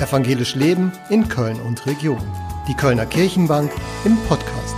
Evangelisch Leben in Köln und Region. Die Kölner Kirchenbank im Podcast.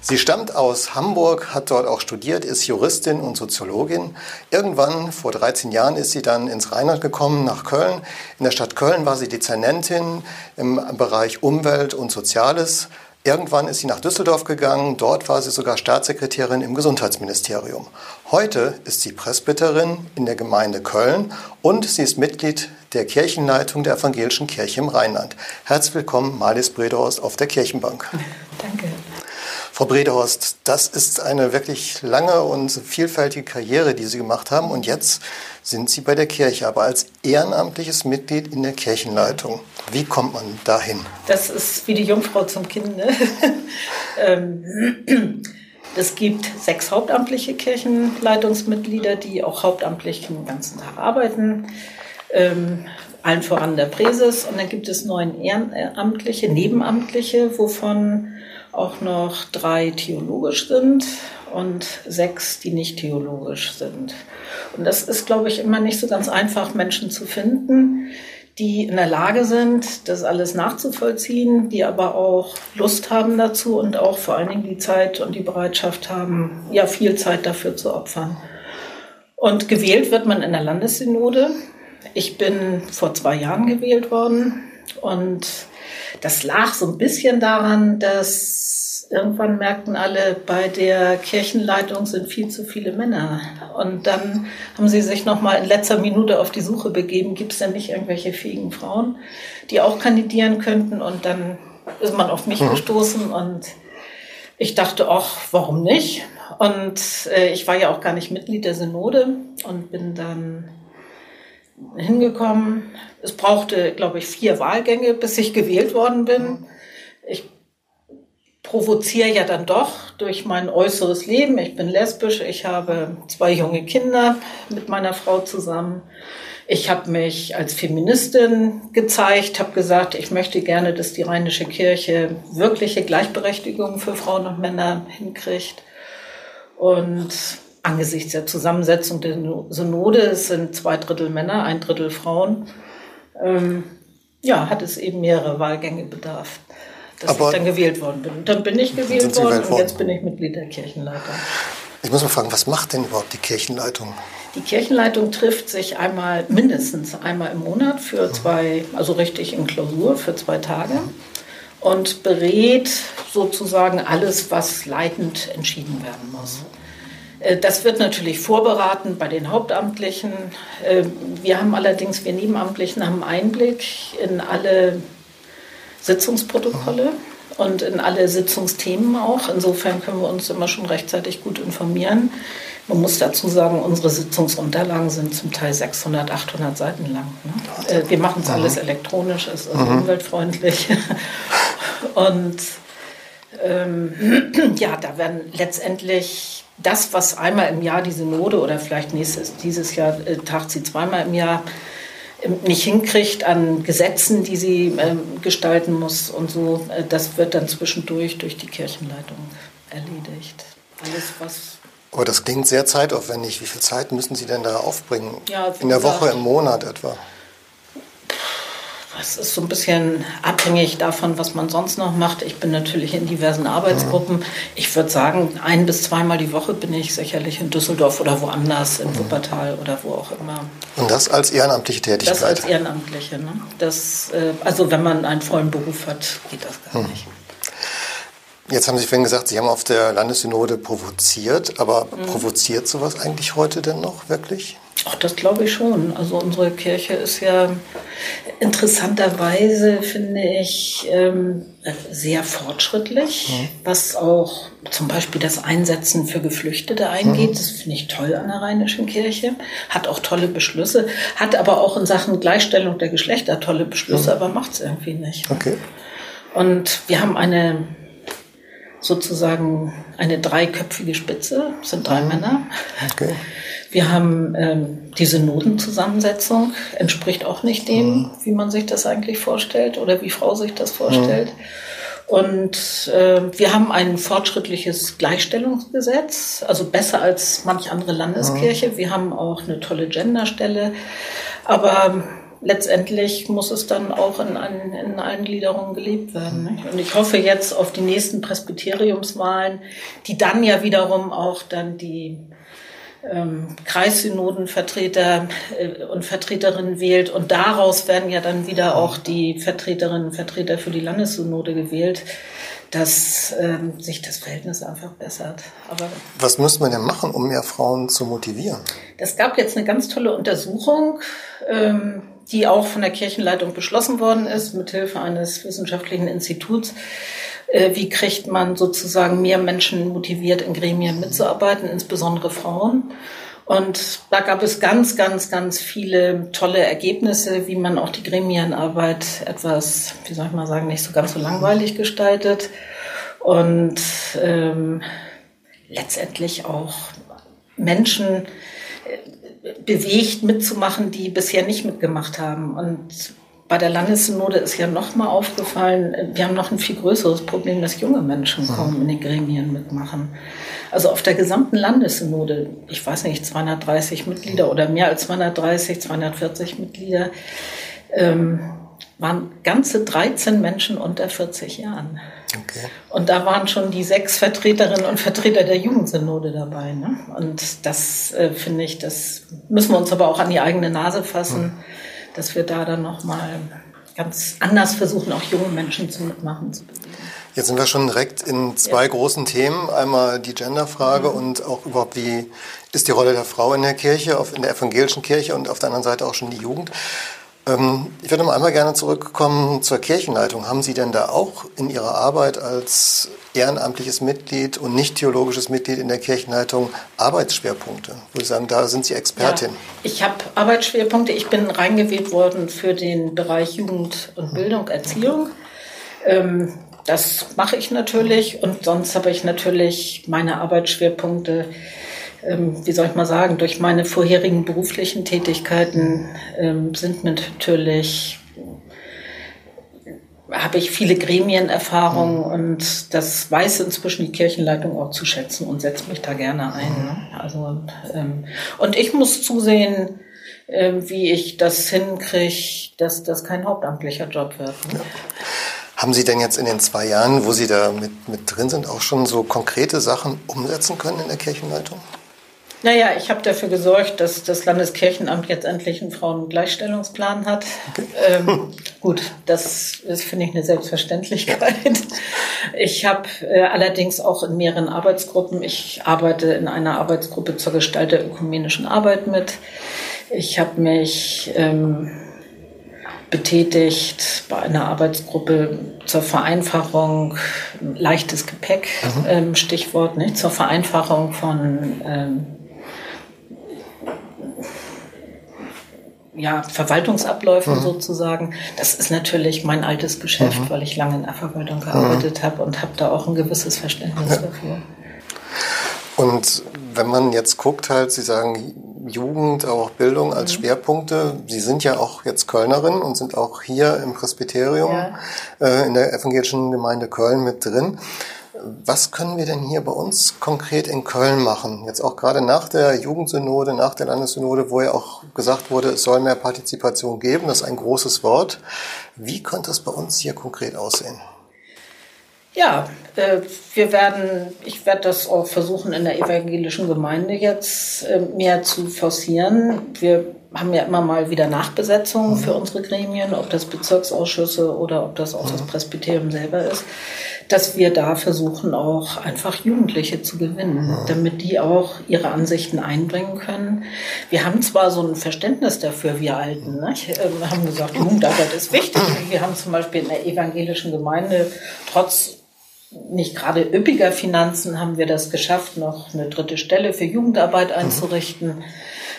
Sie stammt aus Hamburg, hat dort auch studiert, ist Juristin und Soziologin. Irgendwann, vor 13 Jahren, ist sie dann ins Rheinland gekommen, nach Köln. In der Stadt Köln war sie Dezernentin im Bereich Umwelt und Soziales. Irgendwann ist sie nach Düsseldorf gegangen. Dort war sie sogar Staatssekretärin im Gesundheitsministerium. Heute ist sie Presbyterin in der Gemeinde Köln und sie ist Mitglied der Kirchenleitung der Evangelischen Kirche im Rheinland. Herzlich willkommen, Malis Bredhorst auf der Kirchenbank. Danke. Frau Bredehorst, das ist eine wirklich lange und vielfältige Karriere, die Sie gemacht haben. Und jetzt sind Sie bei der Kirche, aber als ehrenamtliches Mitglied in der Kirchenleitung. Wie kommt man dahin? Das ist wie die Jungfrau zum Kind. Ne? Ähm, es gibt sechs hauptamtliche Kirchenleitungsmitglieder, die auch hauptamtlich den ganzen Tag arbeiten. Ähm, allen voran der Präses. Und dann gibt es neun ehrenamtliche, nebenamtliche, wovon auch noch drei theologisch sind und sechs, die nicht theologisch sind. Und das ist, glaube ich, immer nicht so ganz einfach, Menschen zu finden, die in der Lage sind, das alles nachzuvollziehen, die aber auch Lust haben dazu und auch vor allen Dingen die Zeit und die Bereitschaft haben, ja, viel Zeit dafür zu opfern. Und gewählt wird man in der Landessynode. Ich bin vor zwei Jahren gewählt worden und das lag so ein bisschen daran, dass irgendwann merkten alle, bei der Kirchenleitung sind viel zu viele Männer. Und dann haben sie sich nochmal in letzter Minute auf die Suche begeben, gibt es denn nicht irgendwelche fähigen Frauen, die auch kandidieren könnten? Und dann ist man auf mich mhm. gestoßen und ich dachte, ach, warum nicht? Und äh, ich war ja auch gar nicht Mitglied der Synode und bin dann hingekommen. Es brauchte, glaube ich, vier Wahlgänge, bis ich gewählt worden bin. Ich provoziere ja dann doch durch mein äußeres Leben. Ich bin lesbisch, ich habe zwei junge Kinder mit meiner Frau zusammen. Ich habe mich als Feministin gezeigt, habe gesagt, ich möchte gerne, dass die Rheinische Kirche wirkliche Gleichberechtigung für Frauen und Männer hinkriegt. Und angesichts der Zusammensetzung der Synode, es sind zwei Drittel Männer, ein Drittel Frauen, ähm, ja, hat es eben mehrere Wahlgänge bedarf, dass Aber ich dann gewählt worden bin. Dann bin ich gewählt worden, worden und jetzt bin ich Mitglied der Kirchenleitung. Ich muss mal fragen, was macht denn überhaupt die Kirchenleitung? Die Kirchenleitung trifft sich einmal, mindestens einmal im Monat für mhm. zwei, also richtig in Klausur für zwei Tage und berät sozusagen alles, was leitend entschieden werden muss. Äh, das wird natürlich vorberaten bei den Hauptamtlichen. Äh, wir haben allerdings, wir Nebenamtlichen haben Einblick in alle Sitzungsprotokolle und in alle Sitzungsthemen auch. Insofern können wir uns immer schon rechtzeitig gut informieren. Man muss dazu sagen, unsere Sitzungsunterlagen sind zum Teil 600, 800 Seiten lang. Ne? Äh, wir machen es mhm. alles elektronisch, ist also mhm. umweltfreundlich. Und ähm, ja, da werden letztendlich das, was einmal im Jahr die Synode oder vielleicht nächstes, dieses Jahr äh, tagt sie zweimal im Jahr ähm, nicht hinkriegt an Gesetzen, die sie äh, gestalten muss und so, äh, das wird dann zwischendurch durch die Kirchenleitung erledigt. Alles, was aber das klingt sehr zeitaufwendig. Wie viel Zeit müssen Sie denn da aufbringen? Ja, In der Woche, im Monat etwa? Es ist so ein bisschen abhängig davon, was man sonst noch macht. Ich bin natürlich in diversen Arbeitsgruppen. Ich würde sagen, ein bis zweimal die Woche bin ich sicherlich in Düsseldorf oder woanders, in Wuppertal oder wo auch immer. Und das als ehrenamtliche Tätigkeit? Das als ehrenamtliche. Ne? Das, äh, also wenn man einen vollen Beruf hat, geht das gar hm. nicht. Jetzt haben Sie vorhin gesagt, Sie haben auf der Landessynode provoziert, aber mhm. provoziert sowas eigentlich heute denn noch wirklich? Ach, das glaube ich schon. Also unsere Kirche ist ja interessanterweise, finde ich, ähm, sehr fortschrittlich, mhm. was auch zum Beispiel das Einsetzen für Geflüchtete eingeht. Mhm. Das finde ich toll an der Rheinischen Kirche. Hat auch tolle Beschlüsse, hat aber auch in Sachen Gleichstellung der Geschlechter tolle Beschlüsse, mhm. aber macht es irgendwie nicht. Okay. Und wir haben eine sozusagen eine dreiköpfige Spitze, sind drei mhm. Männer. Okay. Wir haben ähm, diese Notenzusammensetzung, entspricht auch nicht dem, mhm. wie man sich das eigentlich vorstellt oder wie Frau sich das vorstellt. Mhm. Und äh, wir haben ein fortschrittliches Gleichstellungsgesetz, also besser als manch andere Landeskirche. Mhm. Wir haben auch eine tolle Genderstelle. Aber letztendlich muss es dann auch in, ein, in allen Gliederungen gelebt werden. Nicht? Und ich hoffe jetzt auf die nächsten Presbyteriumswahlen, die dann ja wiederum auch dann die ähm, Kreissynodenvertreter äh, und Vertreterinnen wählt. Und daraus werden ja dann wieder auch die Vertreterinnen und Vertreter für die Landessynode gewählt, dass ähm, sich das Verhältnis einfach bessert. Aber Was muss man denn machen, um mehr Frauen zu motivieren? Es gab jetzt eine ganz tolle Untersuchung. Ähm, die auch von der Kirchenleitung beschlossen worden ist, mithilfe eines wissenschaftlichen Instituts. Äh, wie kriegt man sozusagen mehr Menschen motiviert, in Gremien mitzuarbeiten, insbesondere Frauen? Und da gab es ganz, ganz, ganz viele tolle Ergebnisse, wie man auch die Gremienarbeit etwas, wie soll ich mal sagen, nicht so ganz so langweilig gestaltet und ähm, letztendlich auch Menschen bewegt, mitzumachen, die bisher nicht mitgemacht haben. Und bei der Landessynode ist ja nochmal aufgefallen, wir haben noch ein viel größeres Problem, dass junge Menschen kaum in den Gremien mitmachen. Also auf der gesamten Landessynode, ich weiß nicht, 230 Mitglieder oder mehr als 230, 240 Mitglieder, ähm, waren ganze 13 Menschen unter 40 Jahren. Okay. Und da waren schon die sechs Vertreterinnen und Vertreter der Jugendsynode dabei. Ne? Und das äh, finde ich, das müssen wir uns aber auch an die eigene Nase fassen, mhm. Dass wir da dann nochmal ganz anders versuchen, auch junge Menschen zu mitmachen. Jetzt sind wir schon direkt in zwei ja. großen Themen. Einmal die Genderfrage mhm. und auch überhaupt, wie ist die Rolle der Frau in der Kirche, in der evangelischen Kirche und auf der anderen Seite auch schon die Jugend. Ähm, ich würde mal einmal gerne zurückkommen zur Kirchenleitung. Haben Sie denn da auch in Ihrer Arbeit als ehrenamtliches Mitglied und nicht theologisches Mitglied in der Kirchenleitung Arbeitsschwerpunkte? Wo Sie sagen, da sind Sie Expertin. Ja, ich habe Arbeitsschwerpunkte. Ich bin reingewählt worden für den Bereich Jugend und Bildung, Erziehung. Ähm, das mache ich natürlich und sonst habe ich natürlich meine Arbeitsschwerpunkte wie soll ich mal sagen, durch meine vorherigen beruflichen Tätigkeiten ähm, sind mir natürlich habe ich viele Gremienerfahrungen mhm. und das weiß inzwischen die Kirchenleitung auch zu schätzen und setzt mich da gerne ein. Ne? Also ähm, und ich muss zusehen, wie ich das hinkriege, dass das kein hauptamtlicher Job wird. Ne? Ja. Haben Sie denn jetzt in den zwei Jahren, wo Sie da mit, mit drin sind, auch schon so konkrete Sachen umsetzen können in der Kirchenleitung? Naja, ich habe dafür gesorgt, dass das Landeskirchenamt jetzt endlich einen Frauengleichstellungsplan hat. Okay. Ähm, gut, das ist, finde ich, eine Selbstverständlichkeit. Ich habe äh, allerdings auch in mehreren Arbeitsgruppen, ich arbeite in einer Arbeitsgruppe zur Gestalt der ökumenischen Arbeit mit. Ich habe mich ähm, betätigt bei einer Arbeitsgruppe zur Vereinfachung, leichtes Gepäck, mhm. ähm, Stichwort, nicht, zur Vereinfachung von ähm, ja, Verwaltungsabläufen mhm. sozusagen. Das ist natürlich mein altes Geschäft, mhm. weil ich lange in der Verwaltung gearbeitet mhm. habe und habe da auch ein gewisses Verständnis ja. dafür. Und wenn man jetzt guckt, halt, Sie sagen Jugend, auch Bildung als mhm. Schwerpunkte. Sie sind ja auch jetzt Kölnerin und sind auch hier im Presbyterium ja. äh, in der evangelischen Gemeinde Köln mit drin. Was können wir denn hier bei uns konkret in Köln machen? Jetzt auch gerade nach der Jugendsynode, nach der Landessynode, wo ja auch gesagt wurde, es soll mehr Partizipation geben. Das ist ein großes Wort. Wie könnte es bei uns hier konkret aussehen? Ja, äh, wir werden, ich werde das auch versuchen, in der evangelischen Gemeinde jetzt äh, mehr zu forcieren. Wir haben ja immer mal wieder Nachbesetzungen für unsere Gremien, ob das Bezirksausschüsse oder ob das auch das Presbyterium selber ist dass wir da versuchen, auch einfach Jugendliche zu gewinnen, damit die auch ihre Ansichten einbringen können. Wir haben zwar so ein Verständnis dafür, wir Alten, ne? wir haben gesagt, Jugendarbeit ist wichtig. Wir haben zum Beispiel in der evangelischen Gemeinde trotz nicht gerade üppiger Finanzen haben wir das geschafft, noch eine dritte Stelle für Jugendarbeit einzurichten. Mhm.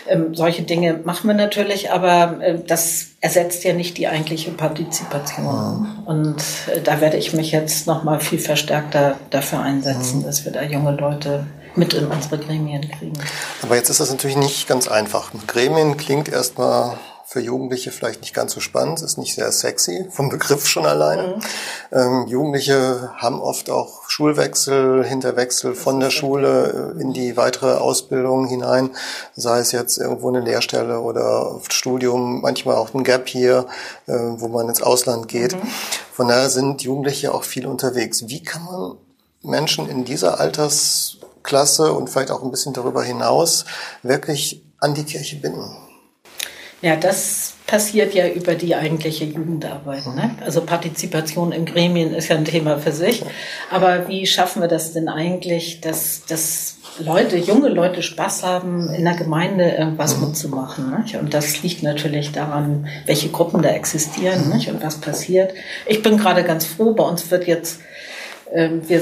Ähm, solche Dinge machen wir natürlich, aber äh, das ersetzt ja nicht die eigentliche Partizipation. Mhm. Und äh, da werde ich mich jetzt noch mal viel verstärkter dafür einsetzen, mhm. dass wir da junge Leute mit in unsere Gremien kriegen. Aber jetzt ist das natürlich nicht ganz einfach. Gremien klingt erstmal für Jugendliche vielleicht nicht ganz so spannend, ist nicht sehr sexy, vom Begriff schon alleine. Mhm. Ähm, Jugendliche haben oft auch Schulwechsel, Hinterwechsel von der Schule in die weitere Ausbildung hinein, sei es jetzt irgendwo eine Lehrstelle oder Studium, manchmal auch ein Gap hier, äh, wo man ins Ausland geht. Mhm. Von daher sind Jugendliche auch viel unterwegs. Wie kann man Menschen in dieser Altersklasse und vielleicht auch ein bisschen darüber hinaus wirklich an die Kirche binden? Ja, das passiert ja über die eigentliche Jugendarbeit. Ne? Also Partizipation in Gremien ist ja ein Thema für sich. Aber wie schaffen wir das denn eigentlich, dass, dass Leute, junge Leute Spaß haben, in der Gemeinde irgendwas mhm. mitzumachen? Nicht? Und das liegt natürlich daran, welche Gruppen da existieren nicht? und was passiert. Ich bin gerade ganz froh, bei uns wird jetzt, ähm, wir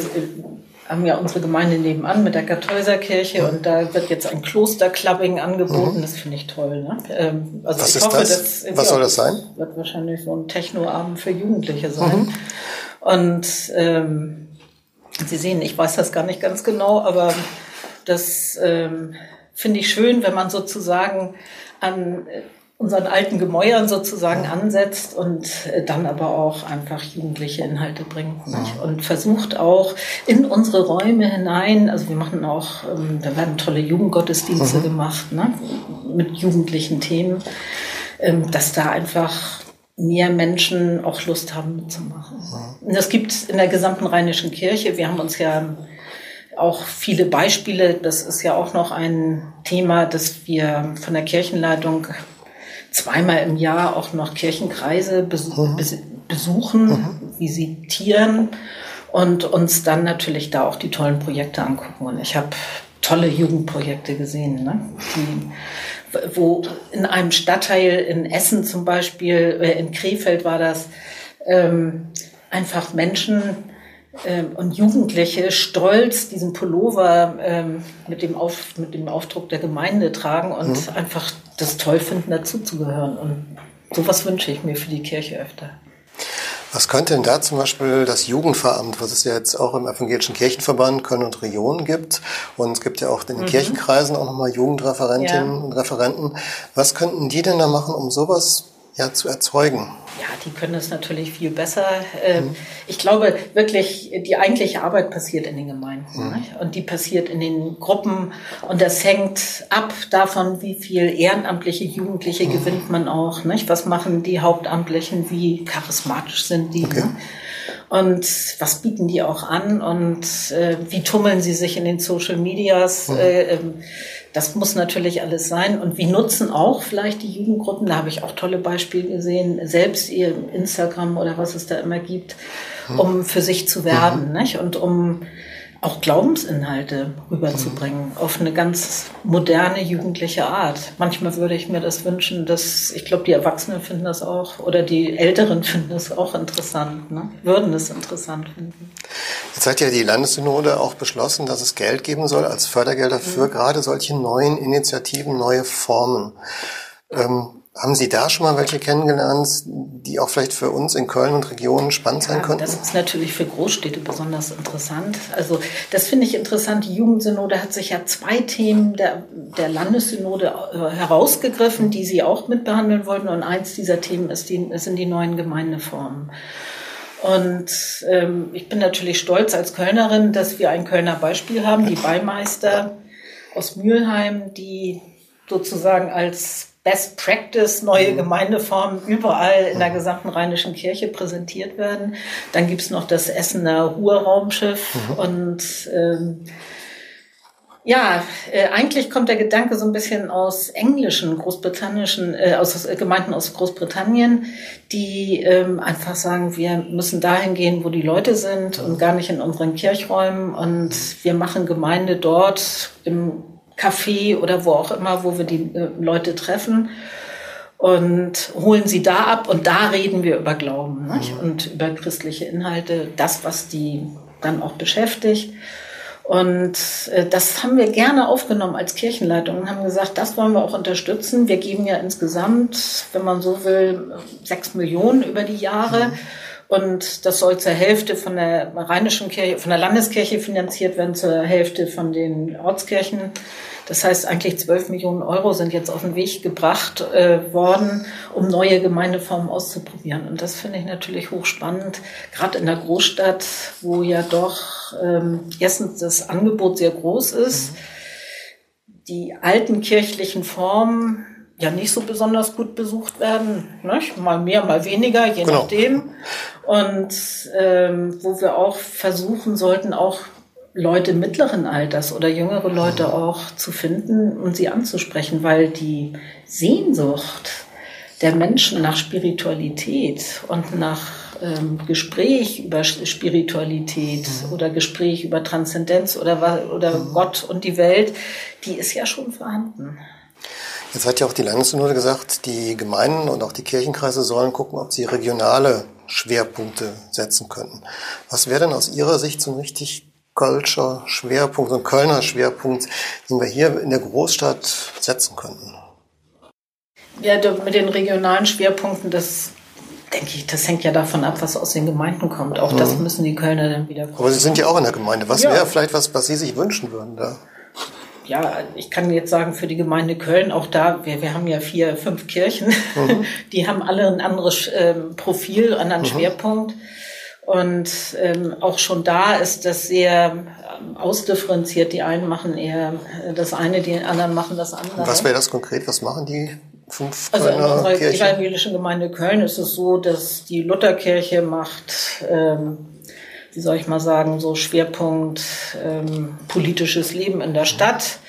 haben ja unsere Gemeinde nebenan mit der Kartäuserkirche ja. und da wird jetzt ein Klosterclubbing angeboten. Mhm. Das finde ich toll. Ne? Ähm, also Was ich ist hoffe, das? Was soll das sein? Wird wahrscheinlich so ein Technoabend für Jugendliche sein. Mhm. Und ähm, Sie sehen, ich weiß das gar nicht ganz genau, aber das ähm, finde ich schön, wenn man sozusagen an unseren alten Gemäuern sozusagen ansetzt und äh, dann aber auch einfach jugendliche Inhalte bringt nicht? und versucht auch in unsere Räume hinein, also wir machen auch, ähm, da werden tolle Jugendgottesdienste mhm. gemacht ne? mit jugendlichen Themen, ähm, dass da einfach mehr Menschen auch Lust haben mitzumachen. Und das gibt in der gesamten Rheinischen Kirche. Wir haben uns ja auch viele Beispiele. Das ist ja auch noch ein Thema, das wir von der Kirchenleitung zweimal im Jahr auch noch Kirchenkreise mhm. besuchen, mhm. visitieren und uns dann natürlich da auch die tollen Projekte angucken. Und ich habe tolle Jugendprojekte gesehen, ne? die, wo in einem Stadtteil in Essen zum Beispiel, äh, in Krefeld war das, ähm, einfach Menschen ähm, und Jugendliche stolz diesen Pullover ähm, mit, dem Auf, mit dem Aufdruck der Gemeinde tragen und mhm. einfach das toll finden, dazuzugehören. Und sowas wünsche ich mir für die Kirche öfter. Was könnte denn da zum Beispiel das Jugendveramt, was es ja jetzt auch im Evangelischen Kirchenverband Köln und Region gibt, und es gibt ja auch in den mhm. Kirchenkreisen auch nochmal Jugendreferentinnen ja. und Referenten, was könnten die denn da machen, um sowas ja, zu erzeugen? Ja, die können es natürlich viel besser. Mhm. Ich glaube wirklich, die eigentliche Arbeit passiert in den Gemeinden mhm. und die passiert in den Gruppen und das hängt ab davon, wie viel ehrenamtliche Jugendliche mhm. gewinnt man auch. Nicht? Was machen die Hauptamtlichen? Wie charismatisch sind die? Okay. Und was bieten die auch an und äh, wie tummeln sie sich in den Social Medias? Mhm. Äh, ähm, das muss natürlich alles sein. Und wie nutzen auch vielleicht die Jugendgruppen, da habe ich auch tolle Beispiele gesehen, selbst ihr Instagram oder was es da immer gibt, hm. um für sich zu werben mhm. nicht? und um auch Glaubensinhalte rüberzubringen mhm. auf eine ganz moderne jugendliche Art. Manchmal würde ich mir das wünschen, dass ich glaube, die Erwachsenen finden das auch oder die Älteren finden das auch interessant, ne? würden es interessant finden. Jetzt hat ja die Landessynode auch beschlossen, dass es Geld geben soll als Fördergelder für mhm. gerade solche neuen Initiativen, neue Formen. Ähm, haben Sie da schon mal welche kennengelernt, die auch vielleicht für uns in Köln und Regionen spannend sein ja, könnten? Das ist natürlich für Großstädte besonders interessant. Also das finde ich interessant. Die Jugendsynode hat sich ja zwei Themen der, der Landessynode äh, herausgegriffen, die sie auch mitbehandeln wollten. Und eins dieser Themen ist die, sind die neuen Gemeindeformen. Und ähm, ich bin natürlich stolz als Kölnerin, dass wir ein Kölner Beispiel haben, die Beimeister aus Mülheim, die sozusagen als Best Practice, neue mhm. Gemeindeformen überall in der mhm. gesamten Rheinischen Kirche präsentiert werden. Dann gibt's noch das Essener Ruhrraumschiff mhm. und ähm, ja, äh, eigentlich kommt der Gedanke so ein bisschen aus englischen, großbritannischen, äh, aus äh, Gemeinden aus Großbritannien, die ähm, einfach sagen, wir müssen dahin gehen, wo die Leute sind und gar nicht in unseren Kirchräumen und wir machen Gemeinde dort im Café oder wo auch immer, wo wir die äh, Leute treffen und holen sie da ab und da reden wir über Glauben? Mhm. und über christliche Inhalte, das, was die dann auch beschäftigt. Und äh, das haben wir gerne aufgenommen als Kirchenleitung und haben gesagt, das wollen wir auch unterstützen. Wir geben ja insgesamt, wenn man so will, sechs Millionen über die Jahre. Mhm. Und das soll zur Hälfte von der rheinischen Kirche, von der Landeskirche finanziert werden, zur Hälfte von den Ortskirchen. Das heißt, eigentlich 12 Millionen Euro sind jetzt auf den Weg gebracht äh, worden, um neue Gemeindeformen auszuprobieren. Und das finde ich natürlich hochspannend, gerade in der Großstadt, wo ja doch ähm, erstens das Angebot sehr groß ist. Mhm. Die alten kirchlichen Formen ja nicht so besonders gut besucht werden. Nicht? Mal mehr, mal weniger, je genau. nachdem. Und ähm, wo wir auch versuchen sollten, auch Leute mittleren Alters oder jüngere Leute auch zu finden und sie anzusprechen, weil die Sehnsucht der Menschen nach Spiritualität und nach ähm, Gespräch über Spiritualität mhm. oder Gespräch über Transzendenz oder, oder mhm. Gott und die Welt, die ist ja schon vorhanden. Jetzt hat ja auch die Landessynode gesagt, die Gemeinden und auch die Kirchenkreise sollen gucken, ob sie regionale Schwerpunkte setzen könnten. Was wäre denn aus Ihrer Sicht so ein richtig Kölscher Schwerpunkt, so ein Kölner Schwerpunkt, den wir hier in der Großstadt setzen könnten? Ja, mit den regionalen Schwerpunkten, das denke ich, das hängt ja davon ab, was aus den Gemeinden kommt. Auch mhm. das müssen die Kölner dann wieder gucken. Aber Sie sind ja auch in der Gemeinde. Was ja. wäre vielleicht was, was Sie sich wünschen würden da? Ja, ich kann jetzt sagen, für die Gemeinde Köln, auch da, wir, wir haben ja vier, fünf Kirchen, mhm. die haben alle ein anderes ähm, Profil, einen anderen mhm. Schwerpunkt. Und ähm, auch schon da ist das sehr ähm, ausdifferenziert. Die einen machen eher das eine, die anderen machen das andere. Was wäre das konkret? Was machen die fünf Kölner Also in unserer evangelischen Gemeinde Köln ist es so, dass die Lutherkirche macht ähm, wie soll ich mal sagen, so Schwerpunkt ähm, politisches Leben in der Stadt.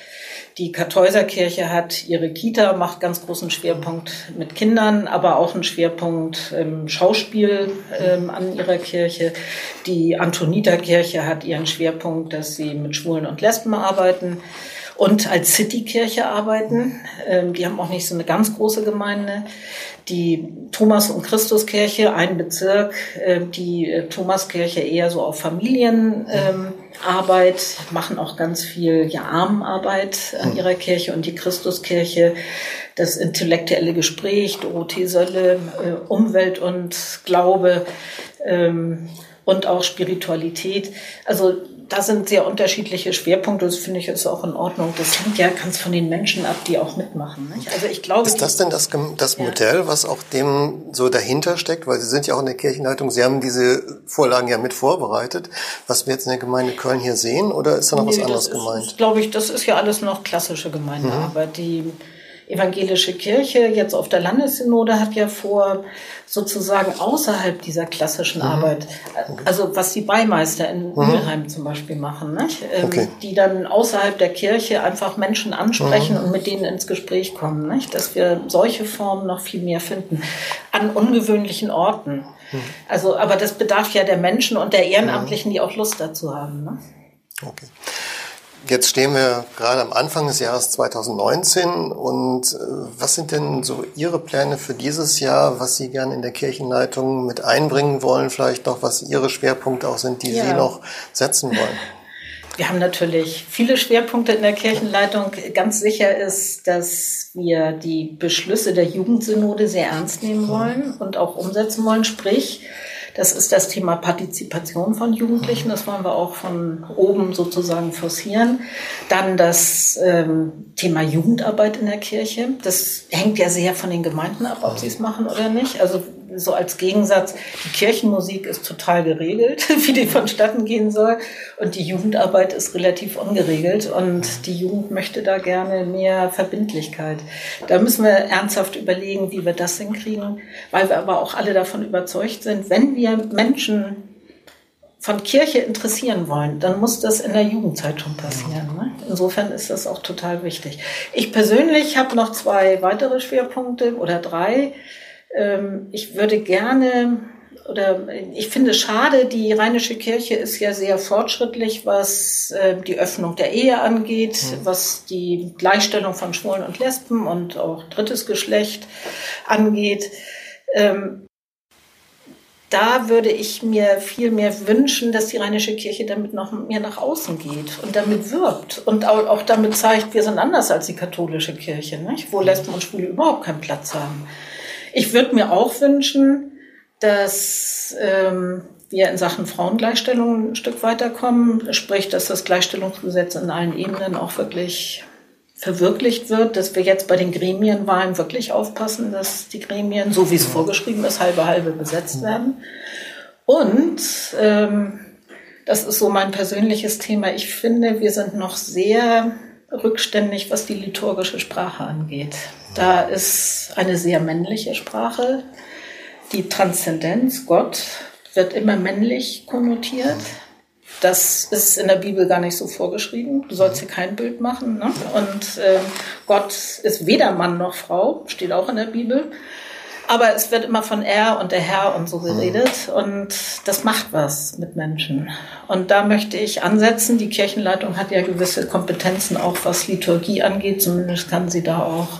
Die Kartäuserkirche hat ihre Kita, macht ganz großen Schwerpunkt mit Kindern, aber auch einen Schwerpunkt ähm, Schauspiel ähm, an ihrer Kirche. Die Antoniterkirche hat ihren Schwerpunkt, dass sie mit Schwulen und Lesben arbeiten und als Citykirche arbeiten. Ähm, die haben auch nicht so eine ganz große Gemeinde. Die Thomas- und Christuskirche, ein Bezirk, äh, die Thomaskirche eher so auf Familienarbeit, ähm, machen auch ganz viel ja, Armenarbeit an ihrer Kirche und die Christuskirche das intellektuelle Gespräch, Dorothee Sölle, äh, Umwelt und Glaube ähm, und auch Spiritualität. Also da sind sehr unterschiedliche Schwerpunkte. Das finde ich ist auch in Ordnung. Das hängt ja ganz von den Menschen ab, die auch mitmachen. Nicht? Also ich glaube. Ist das denn das, das Modell, ja. was auch dem so dahinter steckt? Weil Sie sind ja auch in der Kirchenleitung. Sie haben diese Vorlagen ja mit vorbereitet. Was wir jetzt in der Gemeinde Köln hier sehen, oder ist da noch nee, was anderes gemeint? Glaube ich, das ist ja alles noch klassische Gemeindearbeit, mhm. die evangelische Kirche jetzt auf der Landessynode hat ja vor, sozusagen außerhalb dieser klassischen mhm. Arbeit, also was die Beimeister in mhm. Mülheim zum Beispiel machen, nicht? Ähm, okay. die dann außerhalb der Kirche einfach Menschen ansprechen mhm. und mit denen ins Gespräch kommen, nicht? dass wir solche Formen noch viel mehr finden, an ungewöhnlichen Orten. Mhm. Also, aber das bedarf ja der Menschen und der Ehrenamtlichen, die auch Lust dazu haben. Ne? Okay. Jetzt stehen wir gerade am Anfang des Jahres 2019 und äh, was sind denn so Ihre Pläne für dieses Jahr, was Sie gerne in der Kirchenleitung mit einbringen wollen, vielleicht noch, was Ihre Schwerpunkte auch sind, die ja. Sie noch setzen wollen? Wir haben natürlich viele Schwerpunkte in der Kirchenleitung. Ganz sicher ist, dass wir die Beschlüsse der Jugendsynode sehr ernst nehmen wollen und auch umsetzen wollen. Sprich, das ist das Thema Partizipation von Jugendlichen. Das wollen wir auch von oben sozusagen forcieren. Dann das ähm, Thema Jugendarbeit in der Kirche. Das hängt ja sehr von den Gemeinden ab, ob sie es machen oder nicht. Also so als Gegensatz, die Kirchenmusik ist total geregelt, wie die vonstatten gehen soll. Und die Jugendarbeit ist relativ ungeregelt. Und die Jugend möchte da gerne mehr Verbindlichkeit. Da müssen wir ernsthaft überlegen, wie wir das hinkriegen, weil wir aber auch alle davon überzeugt sind, wenn wir Menschen von Kirche interessieren wollen, dann muss das in der Jugendzeit schon passieren. Ne? Insofern ist das auch total wichtig. Ich persönlich habe noch zwei weitere Schwerpunkte oder drei. Ähm, ich würde gerne oder ich finde es schade, die Rheinische Kirche ist ja sehr fortschrittlich, was äh, die Öffnung der Ehe angeht, mhm. was die Gleichstellung von Schwulen und Lesben und auch drittes Geschlecht angeht. Ähm, da würde ich mir viel mehr wünschen, dass die Rheinische Kirche damit noch mehr nach außen geht und damit wirbt und auch, auch damit zeigt, wir sind anders als die katholische Kirche, nicht? wo Lesben und Schwule überhaupt keinen Platz haben. Ich würde mir auch wünschen, dass ähm, wir in Sachen Frauengleichstellung ein Stück weiterkommen, sprich, dass das Gleichstellungsgesetz in allen Ebenen auch wirklich verwirklicht wird, dass wir jetzt bei den Gremienwahlen wirklich aufpassen, dass die Gremien, so wie es vorgeschrieben ist, halbe halbe besetzt werden. Und ähm, das ist so mein persönliches Thema. Ich finde, wir sind noch sehr rückständig, was die liturgische Sprache angeht. Da ist eine sehr männliche Sprache. Die Transzendenz, Gott, wird immer männlich konnotiert. Das ist in der Bibel gar nicht so vorgeschrieben. Du sollst hier kein Bild machen. Ne? Und äh, Gott ist weder Mann noch Frau, steht auch in der Bibel. Aber es wird immer von er und der Herr und so geredet. Und das macht was mit Menschen. Und da möchte ich ansetzen. Die Kirchenleitung hat ja gewisse Kompetenzen, auch was Liturgie angeht. Zumindest kann sie da auch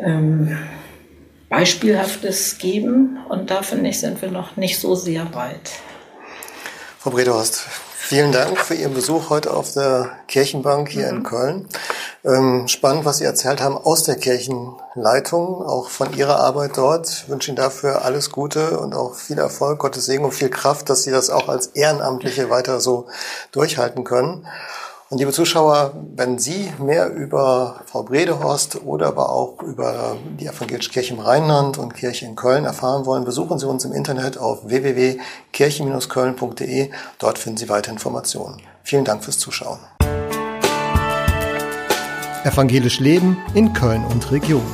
ähm, Beispielhaftes geben. Und da finde ich, sind wir noch nicht so sehr weit. Frau Bredhorst, vielen Dank für Ihren Besuch heute auf der Kirchenbank hier mhm. in Köln. Ähm, spannend, was Sie erzählt haben aus der Kirchenleitung, auch von Ihrer Arbeit dort. Ich wünsche Ihnen dafür alles Gute und auch viel Erfolg, Gottes Segen und viel Kraft, dass Sie das auch als Ehrenamtliche weiter so durchhalten können. Und liebe Zuschauer, wenn Sie mehr über Frau Bredehorst oder aber auch über die Evangelische Kirche im Rheinland und Kirche in Köln erfahren wollen, besuchen Sie uns im Internet auf www.kirchen-köln.de. Dort finden Sie weitere Informationen. Vielen Dank fürs Zuschauen. Evangelisch Leben in Köln und Region.